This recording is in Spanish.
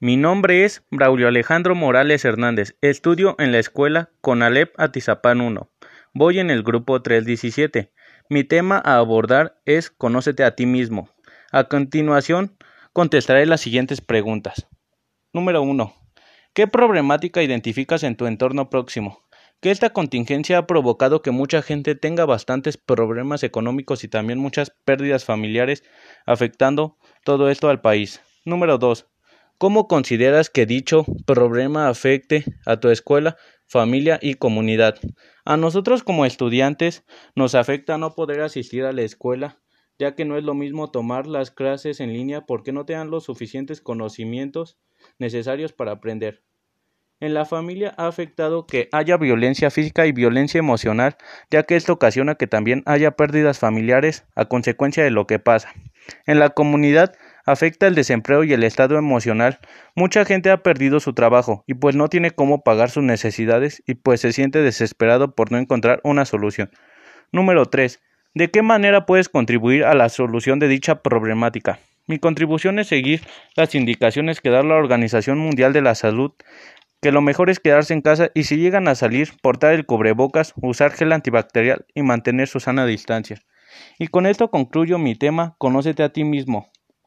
Mi nombre es Braulio Alejandro Morales Hernández. Estudio en la escuela Conalep Atizapán 1. Voy en el grupo 317. Mi tema a abordar es Conócete a ti mismo. A continuación, contestaré las siguientes preguntas. Número 1. ¿Qué problemática identificas en tu entorno próximo? Que esta contingencia ha provocado que mucha gente tenga bastantes problemas económicos y también muchas pérdidas familiares, afectando todo esto al país. Número 2. ¿Cómo consideras que dicho problema afecte a tu escuela, familia y comunidad? A nosotros como estudiantes nos afecta no poder asistir a la escuela, ya que no es lo mismo tomar las clases en línea porque no te dan los suficientes conocimientos necesarios para aprender. En la familia ha afectado que haya violencia física y violencia emocional, ya que esto ocasiona que también haya pérdidas familiares a consecuencia de lo que pasa. En la comunidad afecta el desempleo y el estado emocional. Mucha gente ha perdido su trabajo y pues no tiene cómo pagar sus necesidades y pues se siente desesperado por no encontrar una solución. Número 3. ¿De qué manera puedes contribuir a la solución de dicha problemática? Mi contribución es seguir las indicaciones que da la Organización Mundial de la Salud, que lo mejor es quedarse en casa y si llegan a salir, portar el cubrebocas, usar gel antibacterial y mantener su sana distancia. Y con esto concluyo mi tema Conócete a ti mismo.